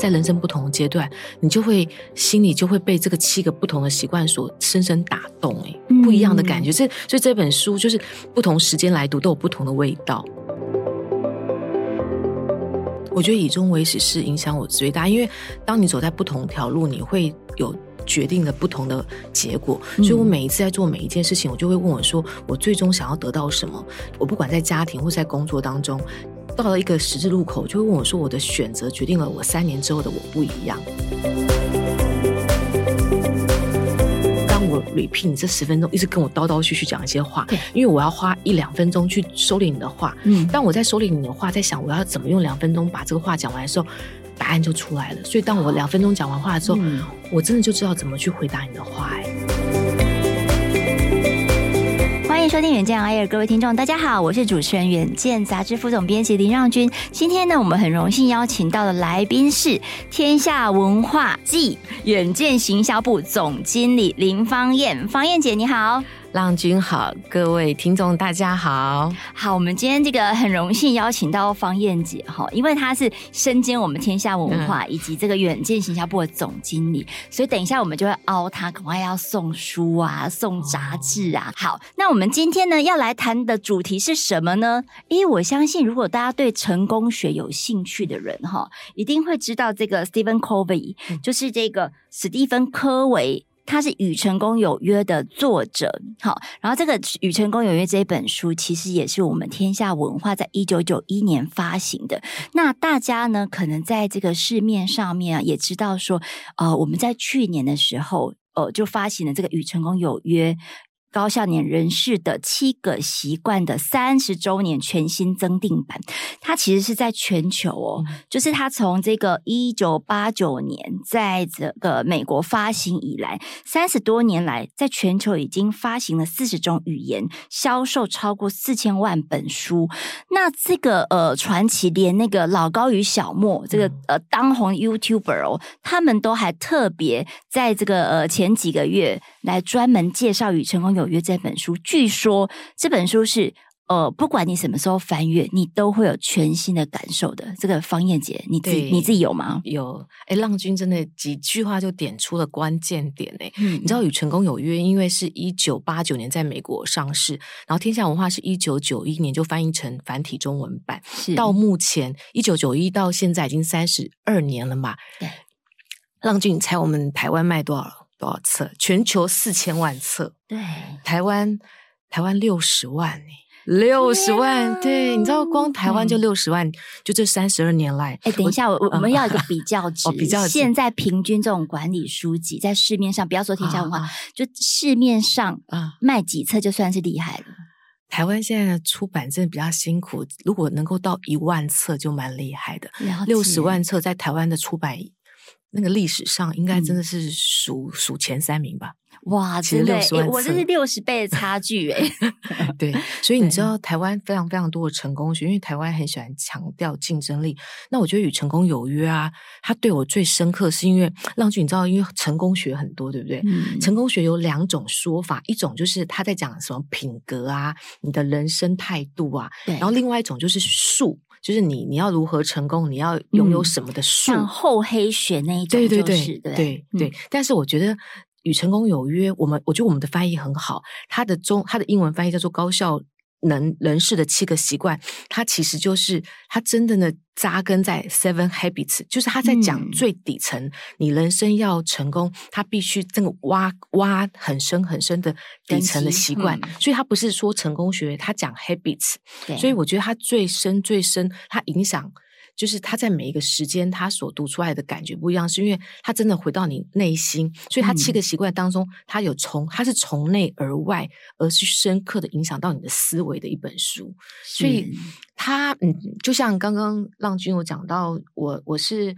在人生不同的阶段，你就会心里就会被这个七个不同的习惯所深深打动，哎，不一样的感觉。这、嗯、所以这本书就是不同时间来读都有不同的味道。我觉得以终为始是影响我最大，因为当你走在不同条路，你会有决定了不同的结果。所以我每一次在做每一件事情，我就会问我说：我最终想要得到什么？我不管在家庭或在工作当中，到了一个十字路口，就会问我说：我的选择决定了我三年之后的我不一样。当我 repeat 你这十分钟一直跟我叨叨絮絮讲一些话，因为我要花一两分钟去收敛你的话。嗯，当我在收敛你的话，在想我要怎么用两分钟把这个话讲完的时候，答案就出来了。所以当我两分钟讲完话之后，嗯，我真的就知道怎么去回答你的话。哎。欢迎收听远见 Air，各位听众，大家好，我是主持人远见杂志副总编辑林让君。今天呢，我们很荣幸邀请到的来宾是天下文化暨远见行销部总经理林芳燕，芳燕姐你好。让均好，各位听众大家好。好，我们今天这个很荣幸邀请到方燕姐哈，因为她是身兼我们天下文化以及这个远见行销部的总经理，嗯、所以等一下我们就会凹她，赶快要送书啊，送杂志啊。哦、好，那我们今天呢要来谈的主题是什么呢？因为我相信，如果大家对成功学有兴趣的人哈，一定会知道这个 Stephen Covey，就是这个史蒂芬科维。他是《与成功有约》的作者，好，然后这个《与成功有约》这一本书其实也是我们天下文化在一九九一年发行的。那大家呢，可能在这个市面上面啊，也知道说，呃，我们在去年的时候，呃，就发行了这个《与成功有约》。高效年人士的七个习惯的三十周年全新增订版，它其实是在全球哦，嗯、就是它从这个一九八九年在这个美国发行以来，三十多年来，在全球已经发行了四十种语言，销售超过四千万本书。那这个呃传奇，连那个老高与小莫这个呃当红 YouTuber 哦，他们都还特别在这个呃前几个月来专门介绍与成功有有约这本书，据说这本书是呃，不管你什么时候翻阅，你都会有全新的感受的。这个方燕姐，你自己你自己有吗？有，哎，浪君真的几句话就点出了关键点哎。嗯，你知道《与成功有约》因为是一九八九年在美国上市，然后天下文化是一九九一年就翻译成繁体中文版，是到目前一九九一到现在已经三十二年了嘛？对，浪君，你猜我们台湾卖多少？多少册？全球四千万册。对，台湾台湾六十万，六十万。对，你知道，光台湾就六十万，嗯、就这三十二年来。哎，等一下，我我们要一个比较值。哦、比较值现在平均这种管理书籍在市面上，不要说天下文化，啊、就市面上啊卖几册就算是厉害了。台湾现在的出版真的比较辛苦，如果能够到一万册就蛮厉害的。六十万册在台湾的出版。那个历史上应该真的是数、嗯、数前三名吧？哇，其实六十万，我这是六十倍的差距哎。对，所以你知道台湾非常非常多的成功学，因为台湾很喜欢强调竞争力。那我觉得与成功有约啊，他对我最深刻是因为让均，你知道，因为成功学很多，对不对？嗯、成功学有两种说法，一种就是他在讲什么品格啊，你的人生态度啊，对然后另外一种就是术。就是你，你要如何成功？你要拥有什么的术？像厚黑学那一种，就是，对对对，对对，但是我觉得与成功有约，我们我觉得我们的翻译很好。它的中，它的英文翻译叫做高效。能人士的七个习惯，它其实就是它真正的扎根在 Seven Habits，就是他在讲最底层，嗯、你人生要成功，他必须这个挖挖很深很深的底层的习惯，嗯、所以他不是说成功学，他讲 Habits，所以我觉得他最深最深，他影响。就是他在每一个时间，他所读出来的感觉不一样，是因为他真的回到你内心，所以他七个习惯当中，他有从他是从内而外，而是深刻的影响到你的思维的一本书。所以他嗯，就像刚刚浪君有讲到，我我是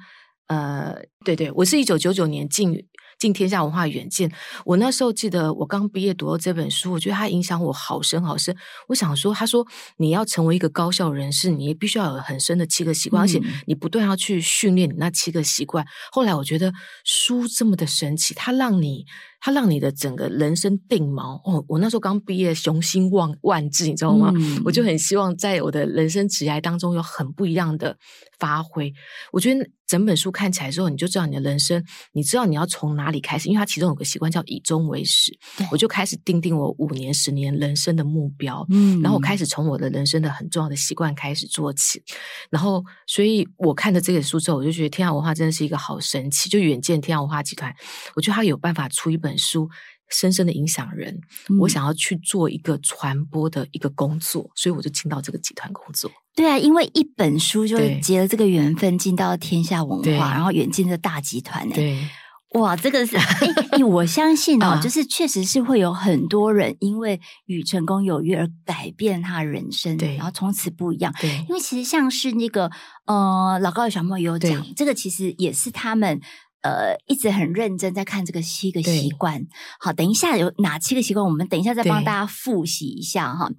呃，对对，我是一九九九年进。进天下文化远见，我那时候记得我刚毕业读到这本书，我觉得它影响我好深好深。我想说，他说你要成为一个高效人士，你也必须要有很深的七个习惯，嗯、而且你不断要去训练你那七个习惯。后来我觉得书这么的神奇，它让你，它让你的整个人生定锚。哦，我那时候刚毕业，雄心万万志，你知道吗？嗯、我就很希望在我的人生职涯当中有很不一样的发挥。我觉得。整本书看起来之后，你就知道你的人生，你知道你要从哪里开始，因为它其中有个习惯叫以终为始，我就开始定定我五年、十年人生的目标，嗯。然后我开始从我的人生的很重要的习惯开始做起，然后，所以我看了这本书之后，我就觉得天下文化真的是一个好神奇，就远见天下文化集团，我觉得他有办法出一本书。深深的影响人，嗯。我想要去做一个传播的一个工作，所以我就进到这个集团工作。对啊，因为一本书就对结了这个缘分，进到天下文化，然后远近的大集团呢。对，哇，这个是哎，我相信哦，啊 就是确实是会有很多人因为与成功有约而改变他人生，对然后从此不一样。对，因为其实像是那个呃，老高与小莫也有讲对，这个其实也是他们。呃，一直很认真在看这个七个习惯。好，等一下有哪七个习惯，我们等一下再帮大家复习一下哈。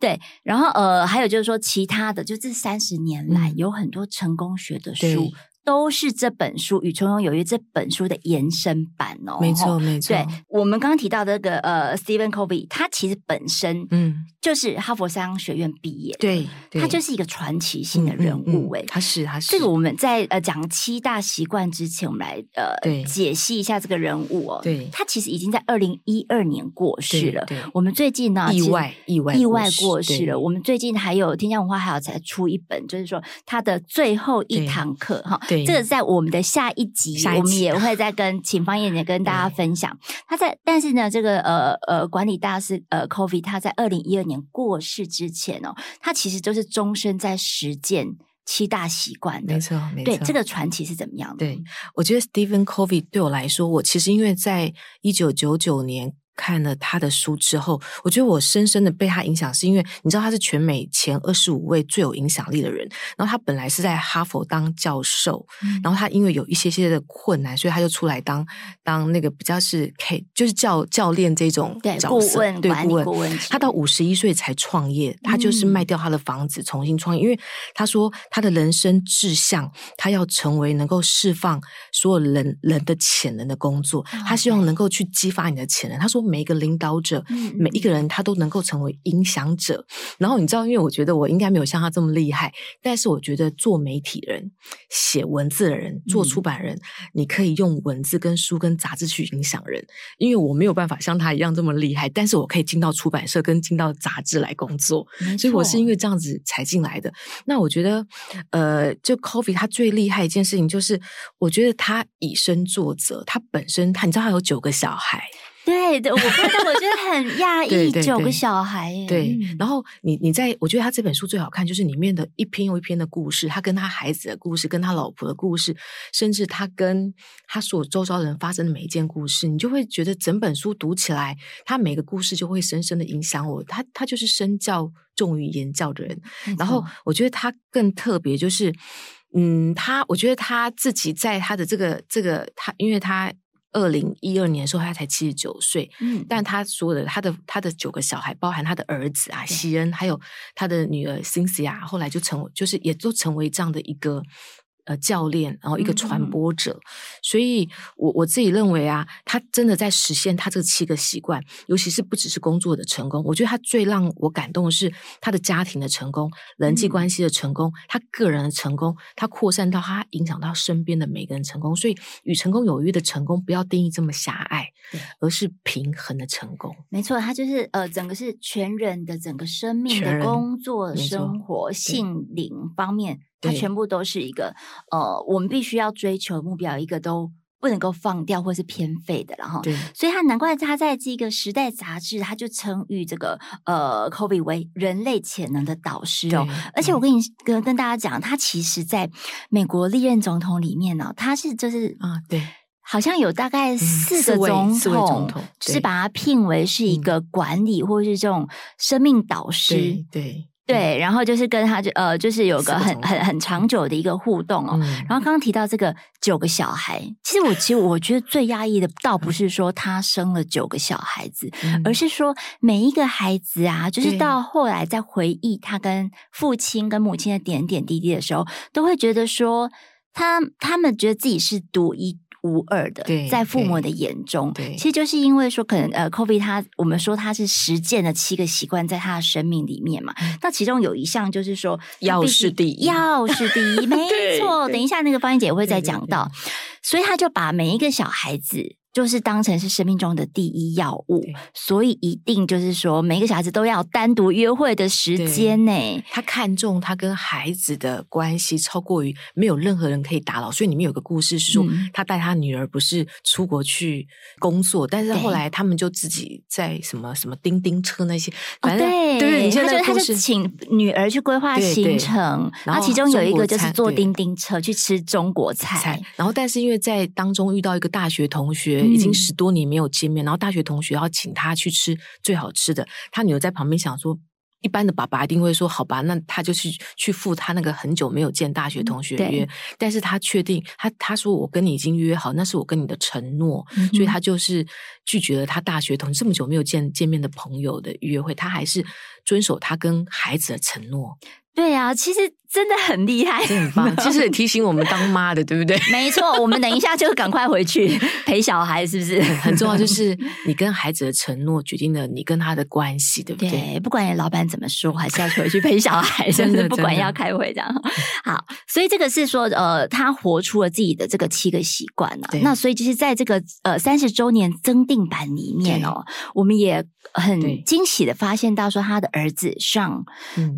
对，然后呃，还有就是说，其他的就这三十年来、嗯、有很多成功学的书。都是这本书《与从容有约》这本书的延伸版哦，没错没错。对，我们刚刚提到的这个呃，Stephen Covey，他其实本身嗯就是哈佛商学院毕业，对，他就是一个传奇性的人物诶、欸嗯嗯嗯，他是他是。这个我们在呃讲七大习惯之前，我们来呃解析一下这个人物哦。对，他其实已经在二零一二年过世了。对，我们最近呢意外意外意外过世了。我们最近还有天下文化还有才出一本，就是说他的最后一堂课哈。对，这个在我们的下一集，一集我们也会再跟请方燕姐跟大家分享。他在，但是呢，这个呃呃管理大师呃 Covey 他在二零一二年过世之前哦，他其实都是终身在实践七大习惯的。没错，没错。对，这个传奇是怎么样的？对，我觉得 Stephen Covey 对我来说，我其实因为在一九九九年。看了他的书之后，我觉得我深深的被他影响，是因为你知道他是全美前二十五位最有影响力的人。然后他本来是在哈佛当教授，嗯、然后他因为有一些些的困难，所以他就出来当当那个比较是 K，就是教教练这种角色，对顾问，对管理顾问。他到五十一岁才创业，他就是卖掉他的房子重新创业，嗯、因为他说他的人生志向，他要成为能够释放所有人人的潜能的工作，哦、他希望能够去激发你的潜能。他说。每一个领导者，每一个人他都能够成为影响者。然后你知道，因为我觉得我应该没有像他这么厉害，但是我觉得做媒体人、写文字的人、做出版人，你可以用文字、跟书、跟杂志去影响人。因为我没有办法像他一样这么厉害，但是我可以进到出版社跟进到杂志来工作，所以我是因为这样子才进来的。那我觉得，呃，就 Coffee 他最厉害一件事情就是，我觉得他以身作则，他本身他你知道他有九个小孩。对的，我我觉得很讶异，九个小孩耶。对，然后你你在，我觉得他这本书最好看，就是里面的一篇又一篇的故事，他跟他孩子的故事，跟他老婆的故事，甚至他跟他所周遭人发生的每一件故事，你就会觉得整本书读起来，他每个故事就会深深的影响我。他他就是身教重于言教的人。然后我觉得他更特别，就是嗯，他我觉得他自己在他的这个这个他，因为他。二零一二年的时候，他才七十九岁，嗯，但他所有的他的他的九个小孩，包含他的儿子啊，西恩，还有他的女儿辛西亚，后来就成为，就是也都成为这样的一个。呃，教练，然后一个传播者，嗯、所以我我自己认为啊，他真的在实现他这七个习惯，尤其是不只是工作的成功，我觉得他最让我感动的是他的家庭的成功、人际关系的成功、嗯、他个人的成功，他扩散到他影响到身边的每个人成功。所以，与成功有约的成功，不要定义这么狭隘，而是平衡的成功。没错，他就是呃，整个是全人的整个生命的工作、生活、性灵方面。它全部都是一个呃，我们必须要追求目标，一个都不能够放掉或是偏废的了哈。对，所以他难怪他在这个《时代》杂志，他就称誉这个呃，Covey 为人类潜能的导师哦。而且我跟你跟跟大家讲，他其实在美国历任总统里面呢，他是就是啊，对，好像有大概四个总统是把他聘为是一个管理或是这种生命导师，对。对，然后就是跟他就呃，就是有个很很很长久的一个互动哦。嗯、然后刚刚提到这个九个小孩，其实我其实我觉得最压抑的，倒不是说他生了九个小孩子，嗯、而是说每一个孩子啊，就是到后来在回忆他跟父亲跟母亲的点点滴滴的时候，都会觉得说他他们觉得自己是独一无二的，在父母的眼中，其实就是因为说，可能呃，Kobe 他，我们说他是实践了七个习惯在他的生命里面嘛。嗯、那其中有一项就是说，要是第一，要是第一，没错。等一下，那个方燕姐也会再讲到，所以他就把每一个小孩子。就是当成是生命中的第一要务，所以一定就是说，每一个小孩子都要单独约会的时间呢。他看重他跟孩子的关系，超过于没有任何人可以打扰。所以里面有个故事是说，嗯、他带他女儿不是出国去工作，但是后来他们就自己在什么什么叮叮车那些，反正、哦、对，对，你现在他就他就请女儿去规划行程，然后其中有一个就是坐叮叮车去吃中国菜，菜，然后但是因为在当中遇到一个大学同学。已经十多年没有见面，然后大学同学要请他去吃最好吃的，他女儿在旁边想说，一般的爸爸一定会说好吧，那他就去去赴他那个很久没有见大学同学约，但是他确定他他说我跟你已经约好，那是我跟你的承诺，嗯、所以他就是拒绝了他大学同这么久没有见见面的朋友的约会，他还是遵守他跟孩子的承诺。对啊，其实。真的很厉害，真很棒。其实也提醒我们当妈的，对不对？没错，我们等一下就赶快回去 陪小孩，是不是？很重要，就是你跟孩子的承诺决定了你跟他的关系，对不对？对，不管你老板怎么说，还是要回去陪小孩，真的，不管要开会这样。好，所以这个是说，呃，他活出了自己的这个七个习惯呢。那所以，就是在这个呃三十周年增订版里面哦，我们也很惊喜的发现到说，他的儿子上，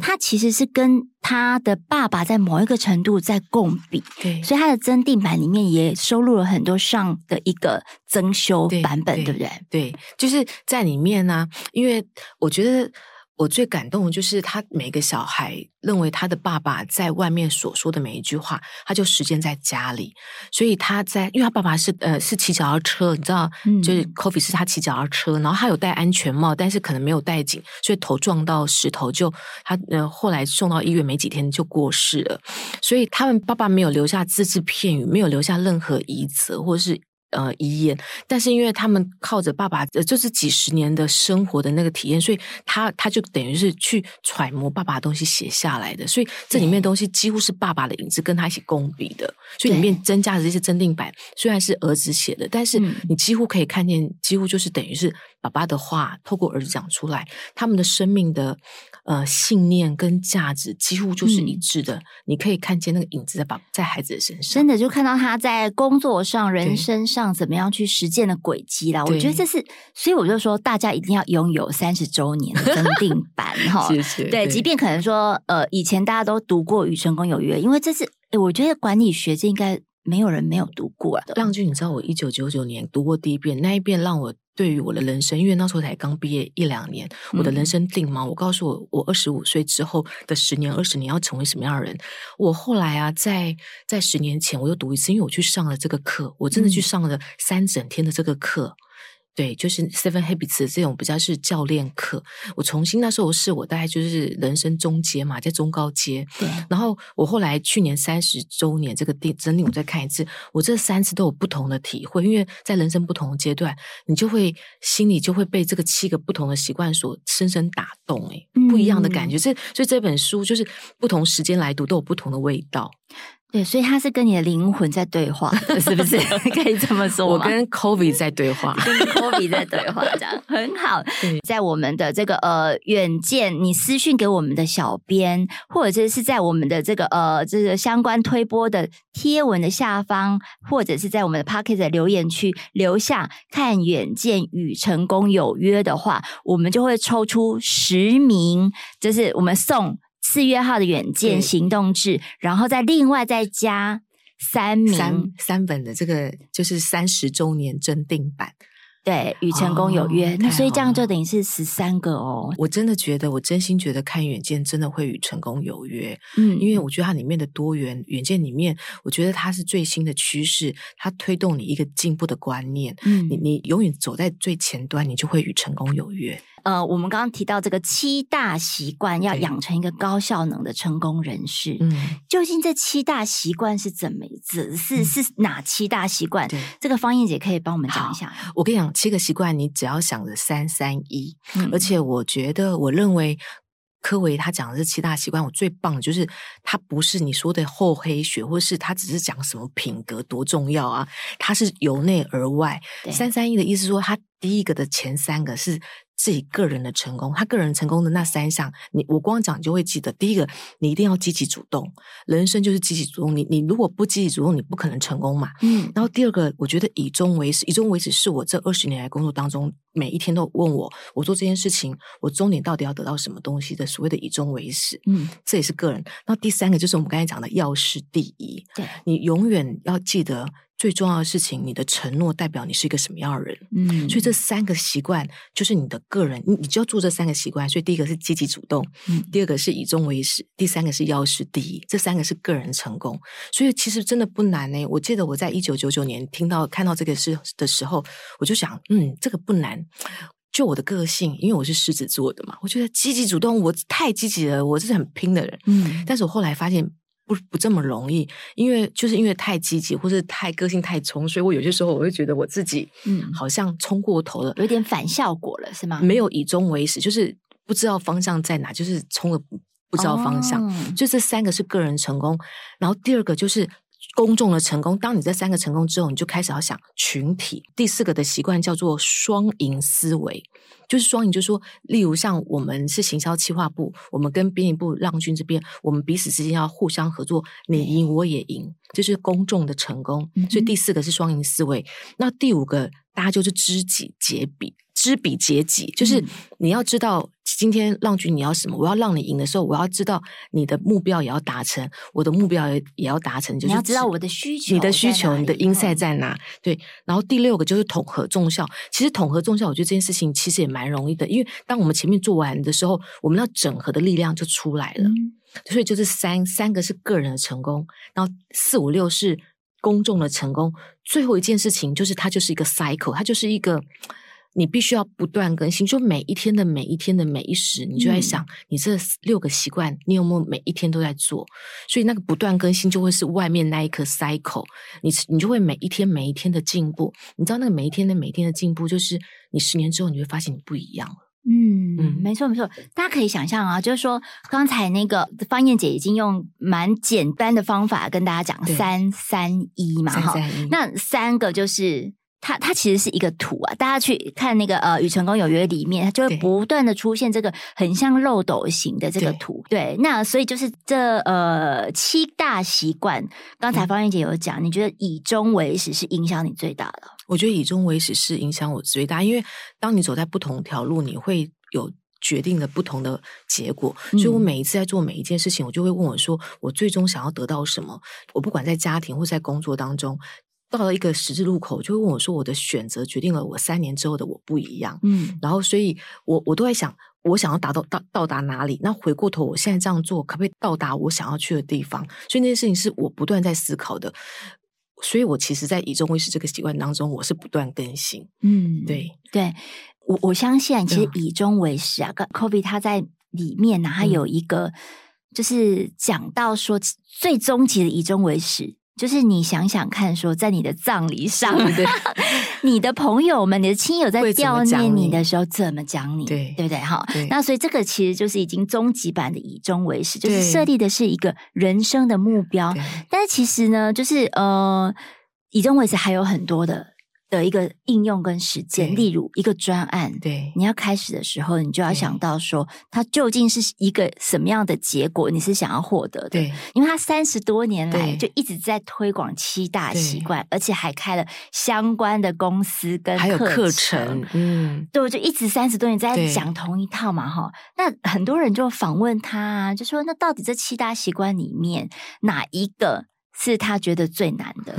他其实是跟他的。爸爸在某一个程度在共比，对，所以他的增订版里面也收录了很多上的一个增修版本，对，不对？对，就是在里面呢、啊，因为我觉得。我最感动的就是他每个小孩认为他的爸爸在外面所说的每一句话，他就实践在家里。所以他在，因为他爸爸是呃是骑脚踏车，你知道，嗯、就是 Coffee 是他骑脚踏车，然后他有戴安全帽，但是可能没有戴紧，所以头撞到石头就他呃后来送到医院没几天就过世了。所以他们爸爸没有留下只字片语，没有留下任何遗责，或者是。呃，遗言，但是因为他们靠着爸爸，呃，就是几十年的生活的那个体验，所以他他就等于是去揣摩爸爸的东西写下来的，所以这里面的东西几乎是爸爸的影子，跟他一起共笔的，所以里面增加的这些增定版虽然是儿子写的，但是你几乎可以看见，几乎就是等于是爸爸的话透过儿子讲出来，他们的生命的。呃，信念跟价值几乎就是一致的，嗯、你可以看见那个影子在把在孩子的身上，真的就看到他在工作上、人生上怎么样去实践的轨迹啦。我觉得这是，所以我就说，大家一定要拥有三十周年的增订版 哈。谢谢。对，对即便可能说，呃，以前大家都读过《与成功有约》，因为这是，我觉得管理学这应该没有人没有读过的。浪君，你知道我一九九九年读过第一遍，那一遍让我。对于我的人生，因为那时候才刚毕业一两年，我的人生定锚。我告诉我，我二十五岁之后的十年、二十年要成为什么样的人？我后来啊，在在十年前我又读一次，因为我去上了这个课，我真的去上了三整天的这个课。对，就是 Seven Habits 这种比较是教练课。我重新那时候是我大概就是人生中阶嘛，在中高阶。对。然后我后来去年三十周年这个定整理，我再看一次，我这三次都有不同的体会，因为在人生不同的阶段，你就会心里就会被这个七个不同的习惯所深深打动，哎，不一样的感觉。这、嗯、所以这本书就是不同时间来读都有不同的味道。对，所以他是跟你的灵魂在对话，是不是？可以这么说？我跟 Kobe 在对话，跟 Kobe 在对话，这样很好。在我们的这个呃远见，你私讯给我们的小编，或者是在我们的这个呃这个相关推播的贴文的下方，或者是在我们的 Pocket 的留言区留下“看远见与成功有约”的话，我们就会抽出十名，就是我们送。四月号的远见行动志，然后再另外再加三名三三本的这个就是三十周年增订版，对，与成功有约。哦、那所以这样就等于是十三个哦。我真的觉得，我真心觉得看远见真的会与成功有约。嗯，因为我觉得它里面的多元远见里面，我觉得它是最新的趋势，它推动你一个进步的观念。嗯，你你永远走在最前端，你就会与成功有约。呃，我们刚刚提到这个七大习惯，要养成一个高效能的成功人士。嗯，究竟这七大习惯是怎么子？是、嗯、是哪七大习惯？对，这个方燕姐可以帮我们讲一下。我跟你讲，七个习惯，你只要想着三三一。而且我觉得，我认为。科维他讲的这七大习惯，我最棒的就是他不是你说的厚黑学，或是他只是讲什么品格多重要啊，他是由内而外。三三一的意思说，他第一个的前三个是。自己个人的成功，他个人成功的那三项，你我光讲就会记得。第一个，你一定要积极主动，人生就是积极主动。你你如果不积极主动，你不可能成功嘛。嗯。然后第二个，我觉得以终为始，以终为始是我这二十年来工作当中每一天都问我，我做这件事情，我终点到底要得到什么东西的所谓的以终为始。嗯，这也是个人。那第三个就是我们刚才讲的要事第一，对，你永远要记得。最重要的事情，你的承诺代表你是一个什么样的人。嗯，所以这三个习惯就是你的个人，你你就要做这三个习惯。所以第一个是积极主动，嗯，第二个是以终为始，第三个是要事第一。这三个是个人成功，所以其实真的不难呢。我记得我在一九九九年听到看到这个事的时候，我就想，嗯，这个不难。就我的个性，因为我是狮子座的嘛，我觉得积极主动，我太积极了，我是很拼的人。嗯，但是我后来发现。不不这么容易，因为就是因为太积极，或是太个性太冲，所以我有些时候我会觉得我自己嗯，好像冲过头了，有点反效果了，是吗？没有以终为始，就是不知道方向在哪，就是冲了不知道方向。哦、就这三个是个人成功，然后第二个就是公众的成功。当你这三个成功之后，你就开始要想群体。第四个的习惯叫做双赢思维。就是双赢，就是说，例如像我们是行销企划部，我们跟编辑部浪君这边，我们彼此之间要互相合作，你赢我也赢，这是公众的成功。所以第四个是双赢思维，那第五个大家就是知己解彼。知彼解己，就是你要知道今天浪军你要什么，我要让你赢的时候，我要知道你的目标也要达成，我的目标也也要达成，就是你要知道我的需求，你的需求，你的 insight 在哪？对。然后第六个就是统合众效，其实统合众效，我觉得这件事情其实也蛮容易的，因为当我们前面做完的时候，我们要整合的力量就出来了。嗯、所以就是三三个是个人的成功，然后四五六是公众的成功，最后一件事情就是它就是一个 cycle，它就是一个。你必须要不断更新，就每一天的每一天的每一时，你就在想，你这六个习惯，你有没有每一天都在做？所以那个不断更新就会是外面那一颗 cycle，你你就会每一天每一天的进步。你知道那个每一天的每一天的进步，就是你十年之后你会发现你不一样了。嗯嗯，没错没错，大家可以想象啊，就是说刚才那个方燕姐已经用蛮简单的方法跟大家讲三三一嘛，哈，那三个就是。它它其实是一个图啊，大家去看那个呃《与成功有约》里面，它就会不断的出现这个很像漏斗形的这个图。对，对，那所以就是这呃七大习惯，刚才方燕姐有讲，嗯，你觉得以终为始是影响你最大的？我觉得以终为始是影响我最大，因为当你走在不同条路，你会有决定了不同的结果。所以我每一次在做每一件事情，我就会问我说，我最终想要得到什么？我不管在家庭或在工作当中。到了一个十字路口，就会问我说：“我的选择决定了我三年之后的我不一样。”嗯，然后所以我我都在想，我想要达到到到达哪里？那回过头，我现在这样做，可不可以到达我想要去的地方？所以那件事情是我不断在思考的。所以我其实，在以终为始这个习惯当中，我是不断更新。嗯，对对，我我相信，其实以终为始啊，跟 Covey 他在里面呢，他有一个、嗯、就是讲到说，最终极的以终为始。就是你想想看，说在你的葬礼上，对 你的朋友们、你的亲友在悼念你的时候怎么讲你，对对不对？哈，那所以这个其实就是已经终极版的以终为始，就是设立的是一个人生的目标。但是其实呢，就是呃，以终为始还有很多的。的一个应用跟实践，例如一个专案，对，你要开始的时候，你就要想到说，它究竟是一个什么样的结果，你是想要获得的。对，因为他三十多年来就一直在推广七大习惯，而且还开了相关的公司跟还有课程，嗯，对，就一直三十多年在讲同一套嘛，哈。那很多人就访问他，就说，那到底这七大习惯里面哪一个是他觉得最难的？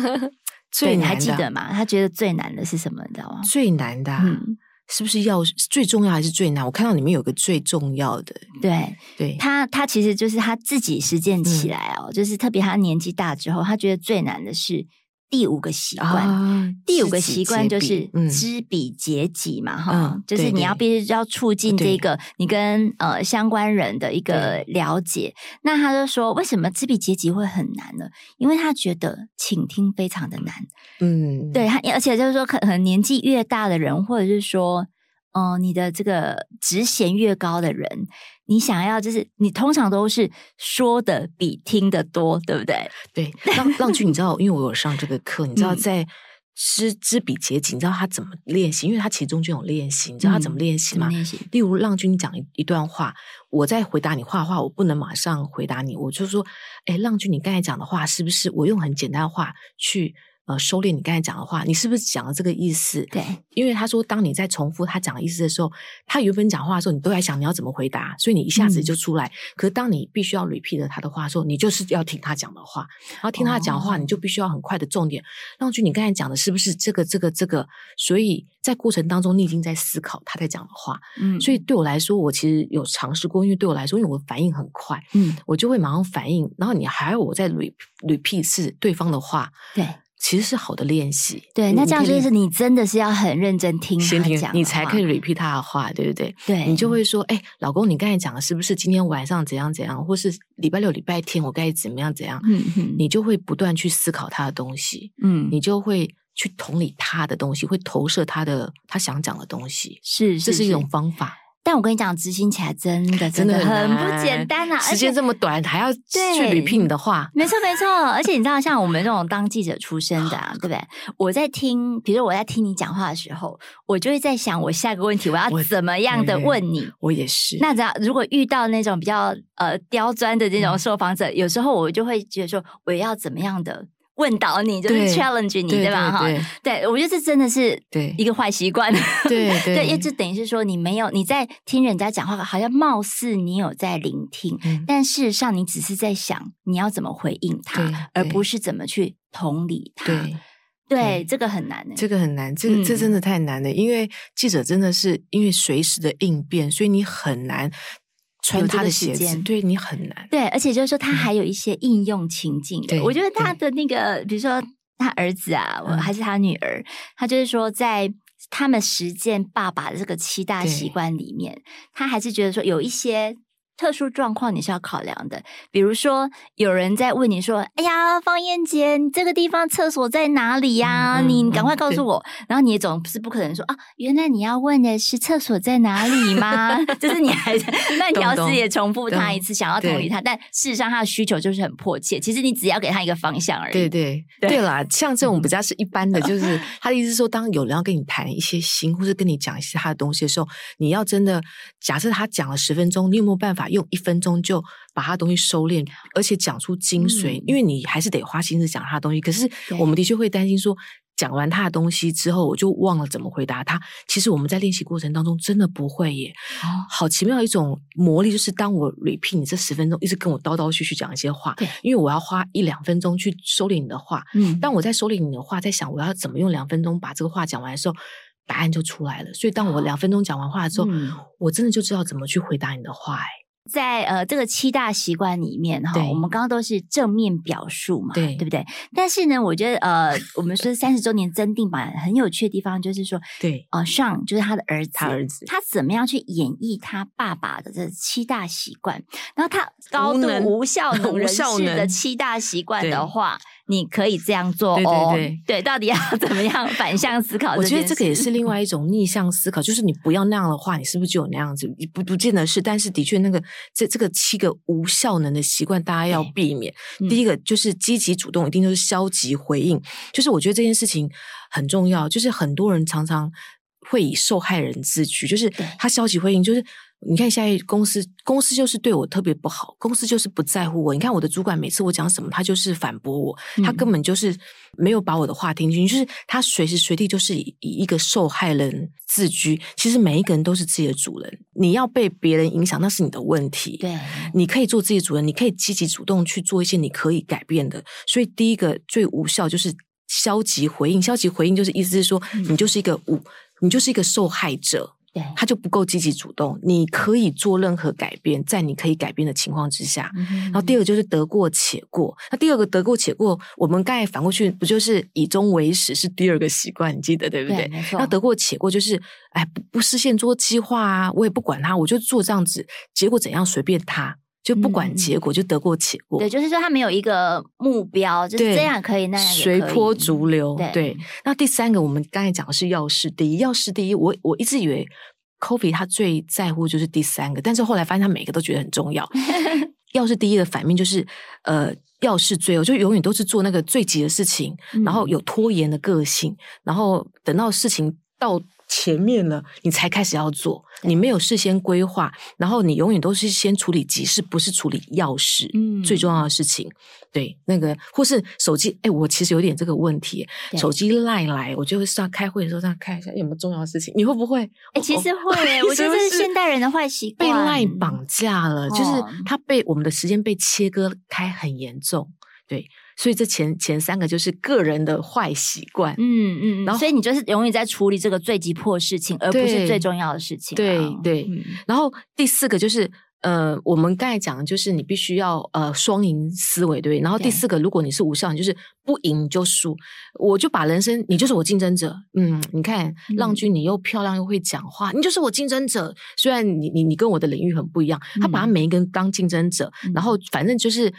最难的，你还记得吗？他觉得最难的是什么？你知道吗？最难的，嗯，是不是要最重要还是最难？我看到里面有个最重要的，对对，他他其实就是他自己实践起来哦，嗯，就是特别他年纪大之后，他觉得最难的是。第五个习惯，哦、第五个习惯就是知彼解己嘛，哈、嗯，就是你要必须要促进这个你跟呃相关人的一个了解。那他就说，为什么知彼解己会很难呢？因为他觉得倾听非常的难。嗯，对他，而且就是说，可能年纪越大的人，或者是说哦、呃，你的这个职衔越高的人，你想要就是你通常都是说的比听的多，对不对？对，浪浪君，你知道，因为我有上这个课，你知道在。知知彼解己，你知道他怎么练习？因为他其中就有练习，你知道他怎么练习吗？练习。例如，浪君讲一一段话，我在回答你话的话，我不能马上回答你，我就说：“哎，浪君，你刚才讲的话是不是？我用很简单的话去。”呃，收敛你刚才讲的话，你是不是讲了这个意思？对，因为他说，当你在重复他讲的意思的时候，他原本讲话的时候，你都在想你要怎么回答，所以你一下子就出来。嗯、可是当你必须要 repeat 他的话的时候，你就是要听他讲的话，然后听他讲的话，哦、你就必须要很快的重点。让去，你刚才讲的是不是这个、这个、这个？所以在过程当中，你已经在思考他在讲的话。嗯，所以对我来说，我其实有尝试过，因为对我来说，因为我反应很快，嗯，我就会马上反应，然后你还要我再 re repeat 是对方的话，对。其实是好的练习，对，那这样就是你真的是要很认真听他讲，你才可以 repeat 他的话，对不对？对，你就会说，哎，老公，你刚才讲的是不是今天晚上怎样怎样，或是礼拜六、礼拜天我该怎么样怎样？嗯嗯，你就会不断去思考他的东西，嗯，你就会去同理他的东西，会投射他的他想讲的东西，是，这是一种方法。但我跟你讲，执行起来真的真的很不简单啊！时间这么短，还要去 repeat 你的话，没错没错。而且你知道，像我们这种当记者出身的，啊，对不对？我在听，比如我在听你讲话的时候，我就会在想，我下个问题我要怎么样的问你？我，我也是。那只要如果遇到那种比较呃刁钻的这种受访者，嗯、有时候我就会觉得说，我要怎么样的？问倒你就是 challenge 你，对，吧？哈，对，我觉得这真的是对一个坏习惯。对 对，对，因为这等于是说你没有你在听人家讲话，好像貌似你有在聆听，嗯、但事实上你只是在想你要怎么回应他，而不是怎么去同理他。对，对，这个很难的，这个很难，这个这真的太难了，嗯、因为记者真的是因为随时的应变，所以你很难。穿他的鞋子对你很难，对，而且就是说他还有一些应用情境。对，我觉得他的那个，比如说他儿子啊，还是他女儿，他就是说在他们实践爸爸的这个七大习惯里面，他还是觉得说有一些。特殊状况你是要考量的，比如说有人在问你说：“哎呀，方燕姐，你这个地方厕所在哪里呀？你赶快告诉我。对”然后你也总是不可能说：“啊，原来你要问的是厕所在哪里吗？” 就是你还慢条斯理重复他一次，想要同意他，但事实上他的需求就是很迫切。其实你只要给他一个方向而已。对对对，对啦，像这种比较是一般的，就是 他的意思是说，当有人要跟你谈一些心，或是跟你讲一些他的东西的时候，你要真的假设他讲了十分钟，你有没有办法用一分钟就把他的东西收敛，而且讲出精髓？嗯、因为你还是得花心思讲他的东西。可是我们的确会担心说，讲完他的东西之后，我就忘了怎么回答他。其实我们在练习过程当中真的不会耶，哦、好奇妙一种魔力，就是当我 repeat 你这十分钟，一直跟我叨叨絮絮讲一些话，因为我要花一两分钟去收敛你的话。嗯，当我在收敛你的话，在想我要怎么用两分钟把这个话讲完的时候，答案就出来了。所以当我两分钟讲完话的时候，嗯、我真的就知道怎么去回答你的话。哎。在呃这个七大习惯里面哈，我们刚刚都是正面表述嘛，对。对不对？但是呢，我觉得呃，我们说三十周年增订版很有趣的地方就是说，对。啊，Sean 就是他的儿子，他儿子他怎么样去演绎他爸爸的这七大习惯，然后他高度无效 能人士的七大习惯的话，你可以这样做哦，对对对，对，到底要怎么样反向思考？我觉得这个也是另外一种逆向思考，就是你不要那样的话，你是不是就有那样子？不不见得是，但是的确那个。这这个七个无效能的习惯，大家要避免。嗯、第一个就是积极主动，一定都是消极回应。就是我觉得这件事情很重要，就是很多人常常会以受害人自居，就是他消极回应，就是。你看，现在公司公司就是对我特别不好，公司就是不在乎我。你看我的主管每次我讲什么，他就是反驳我，他根本就是没有把我的话听进去，就是他随时随地就是以以一个受害人自居。其实每一个人都是自己的主人，你要被别人影响，那是你的问题。对，你可以做自己的主人，你可以积极主动去做一些你可以改变的。所以第一个最无效就是消极回应，消极回应就是意思是说，你就是一个无，你就是一个受害者。对，他就不够积极主动。你可以做任何改变，在你可以改变的情况之下。然后第二个就是得过且过。那第二个得过且过，我们刚才反过去不就是以终为始是第二个习惯？你记得对不对？对，那得过且过就是，哎，不不事先做计划啊，我也不管他，我就做这样子，结果怎样随便他。就不管结果，就得过且过。对，就是说他没有一个目标，就是这样可以，那样随波逐流。对，对，那第三个，我们刚才讲的是要事第一，要事第一。我我一直以为，Kofi 他最在乎就是第三个，但是后来发现他每个都觉得很重要。要事第一的反面就是，呃，要事最后就永远都是做那个最急的事情，嗯、然后有拖延的个性，然后等到事情到前面了，你才开始要做，你没有事先规划，然后你永远都是先处理急事，不是处理要事，嗯，最重要的事情。对，那个或是手机，哎，我其实有点这个问题，手机赖来，我就会上开会的时候这样看一下有没有重要的事情。你会不会？哎，其实会，我觉得这是现代人的坏习惯，被赖绑架了，就是他被我们的时间被切割开很严重，对。所以这前前三个就是个人的坏习惯，嗯嗯，然后所以你就是永远在处理这个最急迫事情，而不是最重要的事情。对对，嗯、然后第四个就是呃，我们刚才讲的就是你必须要呃双赢思维，对不对？然后第四个，如果你是无效，你就是不赢就输。我就把人生，你就是我竞争者。嗯，你看浪君，你又漂亮又会讲话，你就是我竞争者。虽然你你你跟我的领域很不一样，他把他每一个人当竞争者，嗯、然后反正就是。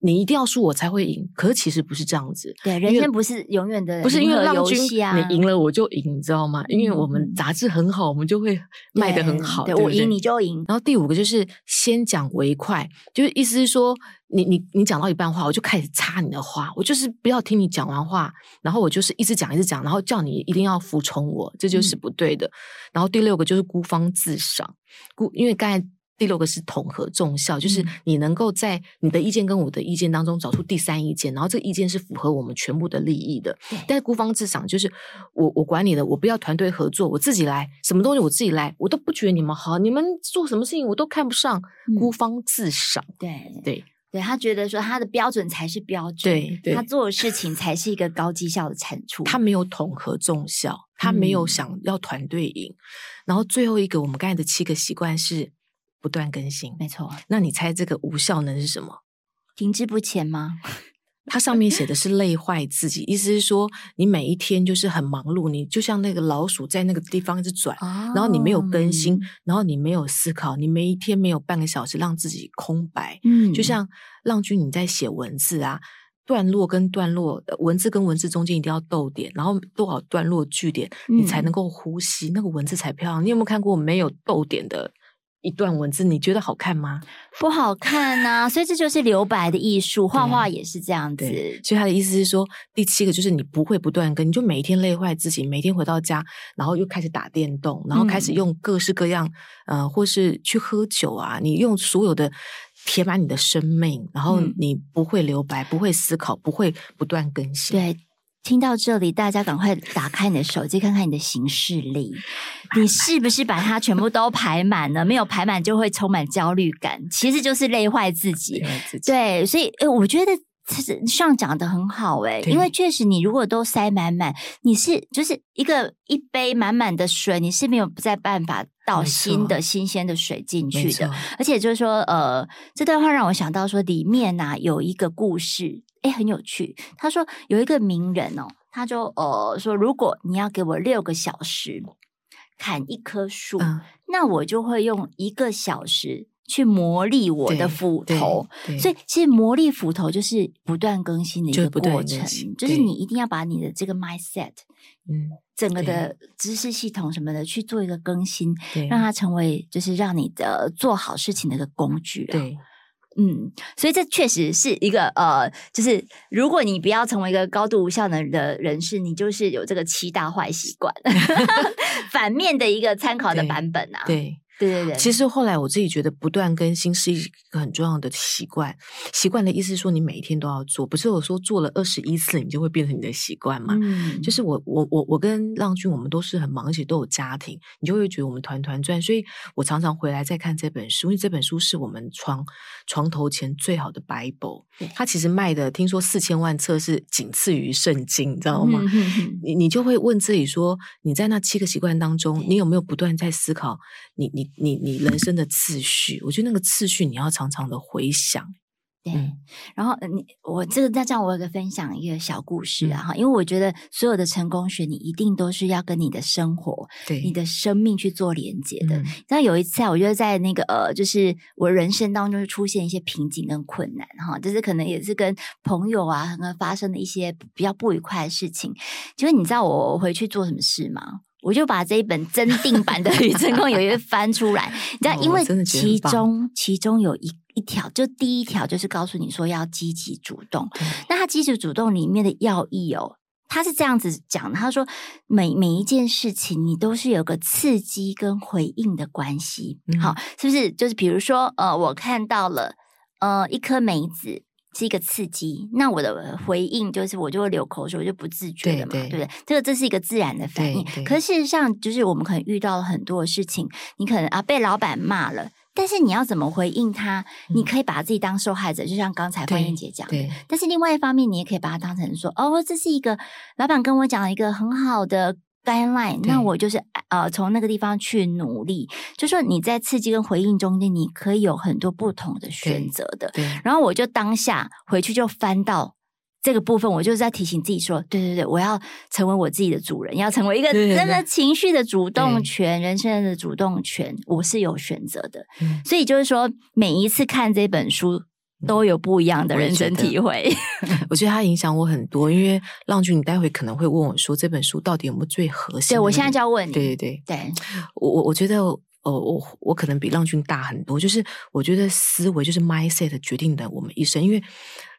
你一定要输我才会赢，可是其实不是这样子。对，人生不是永远的，不是因为浪君，你赢了我就赢，你知道吗？因为我们杂志很好，我们就会卖得很好。对，我赢你就赢。然后第五个就是先讲为快，就是意思是说，你你你讲到一半话，我就开始插你的话，我就是不要听你讲完话，然后我就是一直讲一直讲，然后叫你一定要服从我，这就是不对的。然后第六个就是孤芳自赏，孤，因为刚才。第六个是统合重效，就是你能够在你的意见跟我的意见当中找出第三意见，然后这个意见是符合我们全部的利益的。对但是孤芳自赏就是我我管你的，我不要团队合作，我自己来，什么东西我自己来，我都不觉得你们好，你们做什么事情我都看不上，孤芳自赏。对对对，对他觉得说他的标准才是标准，对，对他做的事情才是一个高绩效的产出。他没有统合重效，他没有想要团队赢。嗯、然后最后一个，我们刚才的七个习惯是。不断更新，没错。那你猜这个无效能是什么？停滞不前吗？它上面写的是累坏自己，意思是说你每一天就是很忙碌，你就像那个老鼠在那个地方一直转，哦、然后你没有更新，然后你没有思考，你每一天没有半个小时让自己空白。嗯，就像浪君你在写文字啊，段落跟段落，文字跟文字中间一定要逗点，然后多少段落句点，你才能够呼吸，嗯、那个文字才漂亮。你有没有看过没有逗点的？一段文字你觉得好看吗？不好看呐、啊，所以这就是留白的艺术，画画也是这样子。所以他的意思是说，第七个就是你不会不断更，你就每一天累坏自己，每天回到家，然后又开始打电动，然后开始用各式各样，嗯、呃，或是去喝酒啊，你用所有的填满你的生命，然后你不会留白，不会思考，不会不断更新。对。听到这里，大家赶快打开你的手机，看看你的行事历，你是不是把它全部都排满了？没有排满就会充满焦虑感，其实就是累坏自己。自己对，所以呃，我觉得其实上讲的很好诶，对因为确实你如果都塞满满，你是就是一个一杯满满的水，你是没有再办法倒新的新鲜的水进去的。而且就是说，呃，这段话让我想到说，里面呢、啊、有一个故事。诶，很有趣。他说有一个名人哦，他就呃说，如果你要给我六个小时砍一棵树，嗯、那我就会用一个小时去磨砺我的斧头。所以其实磨砺斧头就是不断更新的一个过程，就，就是你一定要把你的这个 mindset，嗯，整个的知识系统什么的去做一个更新，对让它成为就是让你的做好事情的一个工具。对。嗯，所以这确实是一个呃，就是如果你不要成为一个高度无效能的人士，你就是有这个七大坏习惯，反面的一个参考的版本啊。对。对对对对，其实后来我自己觉得不断更新是一个很重要的习惯。习惯的意思是说你每一天都要做，不是我说做了二十一次你就会变成你的习惯嘛？嗯，就是我我我我跟浪君我们都是很忙，而且都有家庭，你就会觉得我们团团转。所以我常常回来再看这本书，因为这本书是我们床床头前最好的 Bible。对它其实卖的听说四千万册是仅次于圣经，你知道吗？嗯、哼哼你你就会问自己说，你在那七个习惯当中，你有没有不断在思考你你？你你人生的次序，我觉得那个次序你要常常的回想。对，然后你我这个再这样，我有个分享一个小故事啊哈，因为我觉得所有的成功学，你一定都是要跟你的生活、对你的生命去做连接的。那、嗯、有一次啊，我觉得在那个呃，就是我人生当中出现一些瓶颈跟困难哈，就是可能也是跟朋友啊可能发生的一些比较不愉快的事情。就是你知道我回去做什么事吗？我就把这一本增订版的《与成功有约》翻出来，你知道，因为其中其中有一一条，就第一条就是告诉你说要积极主动。那他积极主动里面的要义哦，他是这样子讲的，他说每每一件事情你都是有个刺激跟回应的关系，好，是不是？就是比如说，呃，我看到了呃一颗梅子。是一个刺激，那我的回应就是我就会流口水，我就不自觉的嘛，对，对，对不对？这个这是一个自然的反应。可事实上，就是我们可能遇到了很多的事情，你可能啊被老板骂了，但是你要怎么回应他？你可以把自己当受害者，嗯、就像刚才欢燕姐讲的。对，但是另外一方面，你也可以把它当成说，哦，这是一个老板跟我讲了一个很好的。guideline，那我就是呃，从那个地方去努力。就说你在刺激跟回应中间，你可以有很多不同的选择的。对。然后我就当下回去就翻到这个部分，我就是在提醒自己说：对对对，我要成为我自己的主人，要成为一个真的情绪的主动权、人生的主动权，我是有选择的。所以就是说，每一次看这本书。都有不一样的人生体会，我觉，得它影响我很多。因为浪君，你待会可能会问我说，这本书到底有没有最核心？对，我现在就要问你。对对对，对我我我觉得，呃，我我可能比浪君大很多。就是我觉得思维就是 mindset 决定的我们一生，因为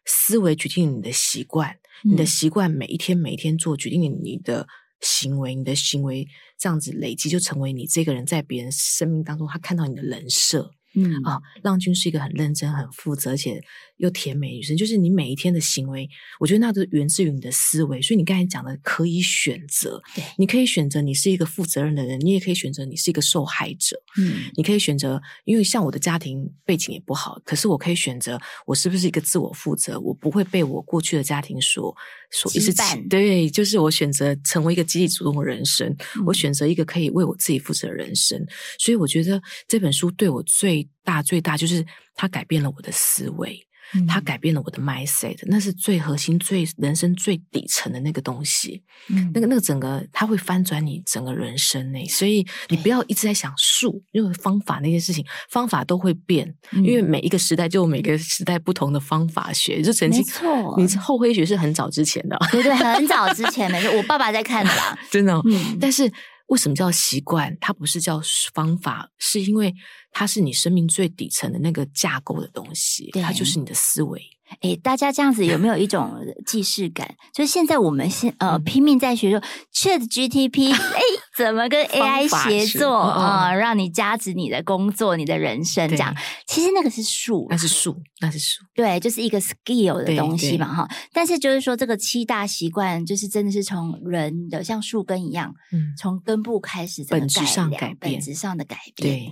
思维决定你的习惯，你的习惯每一天每一天做，决定你的行为，你的行为这样子累积，就成为你这个人在别人生命当中他看到你的人设。嗯啊、哦，浪君是一个很认真、很负责，而且又甜美女生。就是你每一天的行为，我觉得那都源自于你的思维。所以你刚才讲的可以选择，对，你可以选择你是一个负责任的人，你也可以选择你是一个受害者。嗯，你可以选择，因为像我的家庭背景也不好，可是我可以选择，我是不是一个自我负责？我不会被我过去的家庭所所一直对，就是我选择成为一个积极主动的人生，嗯、我选择一个可以为我自己负责的人生。所以我觉得这本书对我最大最大就是它改变了我的思维，它改变了我的 mindset，那是最核心、最人生最底层的那个东西。嗯，那个那个整个它会翻转你整个人生呢。所以你不要一直在想术，因为方法那些事情，方法都会变，因为每一个时代就有每个时代不同的方法学。就曾经，没错，你后黑学是很早之前的，对对，很 早之前的，我爸爸在看的啦，真的。嗯，但是。为什么叫习惯？它不是叫方法，是因为它是你生命最底层的那个架构的东西，它就是你的思维。哎，大家这样子有没有一种 既视感？就是现在我们现呃拼命在学说 Chat GTP，哎，怎么跟 AI 协作啊，让你加值你的工作、你的人生这样？其实那个是术，那是术，那是术。对，就是一个 skill 的东西嘛，哈。但是就是说，这个七大习惯，就是真的是从人的像树根一样，嗯，从根部开始，本质上改变，本质上的改变。对。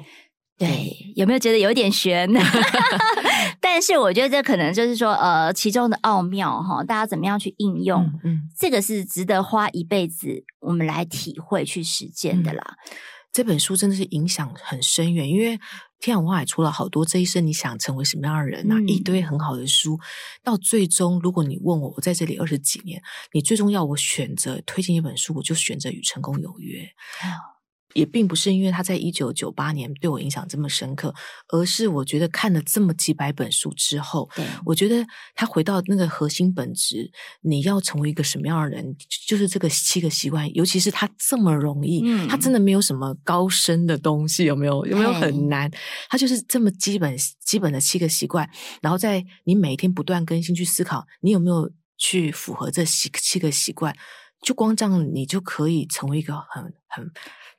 对，有没有觉得有点悬呢？但是我觉得这可能就是说，呃，其中的奥妙哈，大家怎么样去应用？嗯，嗯，这个是值得花一辈子我们来体会、去实践的啦。嗯，这本书真的是影响很深远，因为天涯文化也出了好多这一生你想成为什么样的人啊，嗯，一堆很好的书。到最终，如果你问我，我在这里二十几年，你最终要我选择推荐一本书，我就选择《与成功有约》。嗯也并不是因为他在一九九八年对我影响这么深刻，而是我觉得看了这么几百本书之后，我觉得他回到那个核心本质，你要成为一个什么样的人，就是这个七个习惯，尤其是他这么容易，嗯，他真的没有什么高深的东西，有没有？有没有很难？他就是这么基本基本的七个习惯，然后在你每天不断更新去思考，你有没有去符合这七七个习惯，就光这样，你就可以成为一个很很。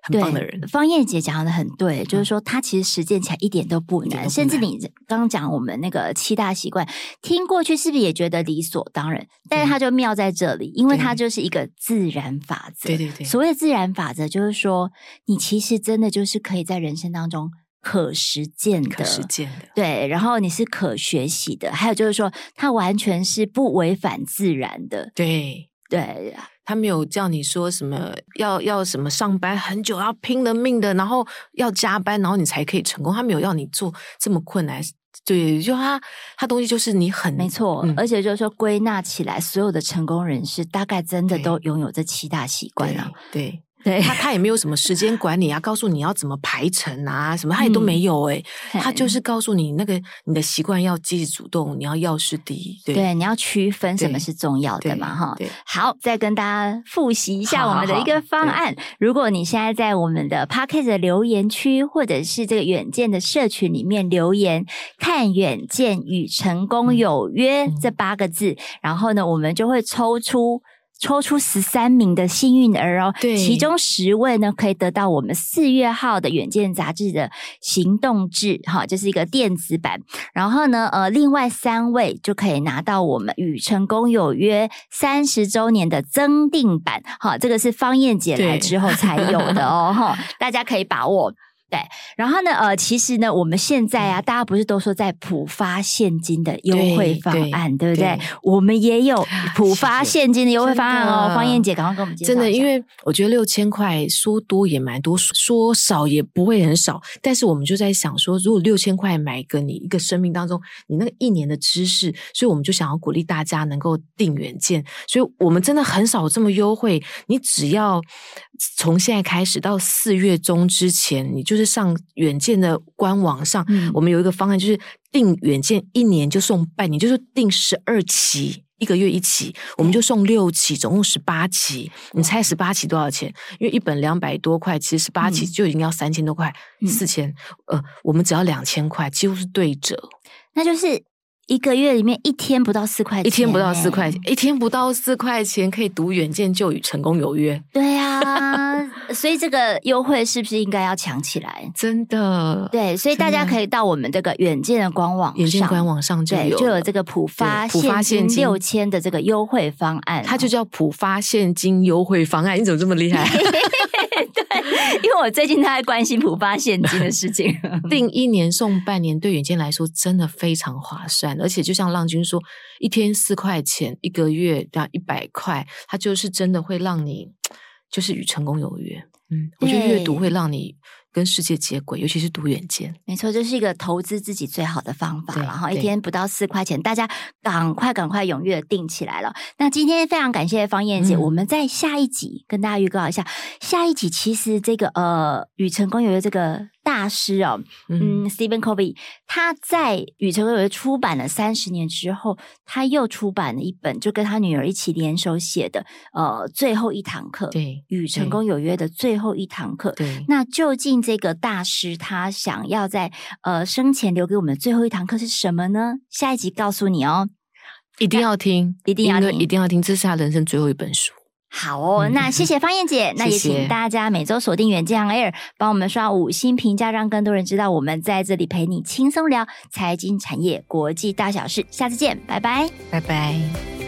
很棒的人，方燕姐讲的很对，嗯、就是说她其实实践起来一点都不难，甚至你刚刚讲我们那个七大习惯，听过去是不是也觉得理所当然？但是它就妙在这里，因为它就是一个自然法则。对对对，所谓的自然法则，就是说你其实真的就是可以在人生当中可实践的，可实践的，对，然后你是可学习的，还有就是说它完全是不违反自然的，对对。他没有叫你说什么要要什么上班很久要拼了命的，然后要加班，然后你才可以成功。他没有要你做这么困难，对，就他他东西就是你很没错，嗯、而且就是说归纳起来，所有的成功人士大概真的都拥有这七大习惯啊。对。对对，他他也没有什么时间管理啊，告诉你要怎么排程啊，什么他也都没有哎、欸，嗯、他就是告诉你那个你的习惯要积极主动，你要要事第一，对，对你要区分什么是重要的嘛哈。好，再跟大家复习一下我们的一个方案。如果你现在在我们的 Podcast 的留言区，或者是这个远见的社群里面留言，看远见与成功有约、嗯、这八个字，然后呢，我们就会抽出。抽出十三名的幸运儿哦，对，其中十位呢可以得到我们四月号的《远见》杂志的行动志，哈，就是一个电子版。然后呢，呃，另外三位就可以拿到我们《与成功有约》三十周年的增订版，哈，这个是方燕姐来之后才有的哦，哈，大家可以把握。对，然后呢，呃，其实呢，我们现在啊，大家不是都说在普发现金的优惠方案，对，不对？对，我们也有普发现金的优惠方案哦。方燕姐，赶快跟我们介绍。真的，因为我觉得六千块说多也蛮多，说少也不会很少。但是我们就在想说，如果六千块买个你一个生命当中你那个一年的知识，所以我们就想要鼓励大家能够订远见。所以我们真的很少这么优惠，你只要从现在开始到四月中之前，你就是上远见的官网上，嗯、我们有一个方案，就是订远见一年就送半年，就是订十二期，一个月一期，我们就送六期，总共十八期。你猜十八期多少钱？因为一本两百多块，其实十八期就已经要三千多块，四千、嗯。呃，我们只要两千块，几乎是对折。那就是。一个月里面一天不到四块钱，一天不到四块钱，一天不到四块钱可以读远见就与成功有约。对啊，所以这个优惠是不是应该要抢起来？真的，对，所以大家可以到我们这个远见的官网，远见官网上就有，就有这个普发普发现金六千的这个优惠方案，它就叫普发现金优惠方案。你怎么这么厉害？对，因为我最近在关心普发现金的事情，订一年送半年，对远见来说真的非常划算。而且就像浪君说，一天四块钱，一个月要一百块，它就是真的会让你就是与成功有约。嗯，我觉得阅读会让你。跟世界接轨，尤其是读远见，没错，这是一个投资自己最好的方法。然后一天不到四块钱，大家赶快赶快踊跃的订起来了。那今天非常感谢方燕姐，嗯、我们在下一集跟大家预告一下，下一集其实这个呃与成功有约这个。大师哦，嗯，Stephen Covey，他在《与成功有约》出版了三十年之后，他又出版了一本，就跟他女儿一起联手写的，呃，最后一堂课，对，《与成功有约》的最后一堂课。对，那究竟这个大师他想要在呃生前留给我们的最后一堂课是什么呢？下一集告诉你哦，一定要听，一定要听，一定要听，这是他人生最后一本书。好哦，那谢谢方燕姐，那也请大家每周锁定远见 Air，帮我们刷五星评价，让更多人知道我们在这里陪你轻松聊财经产业国际大小事。下次见，拜拜，拜拜。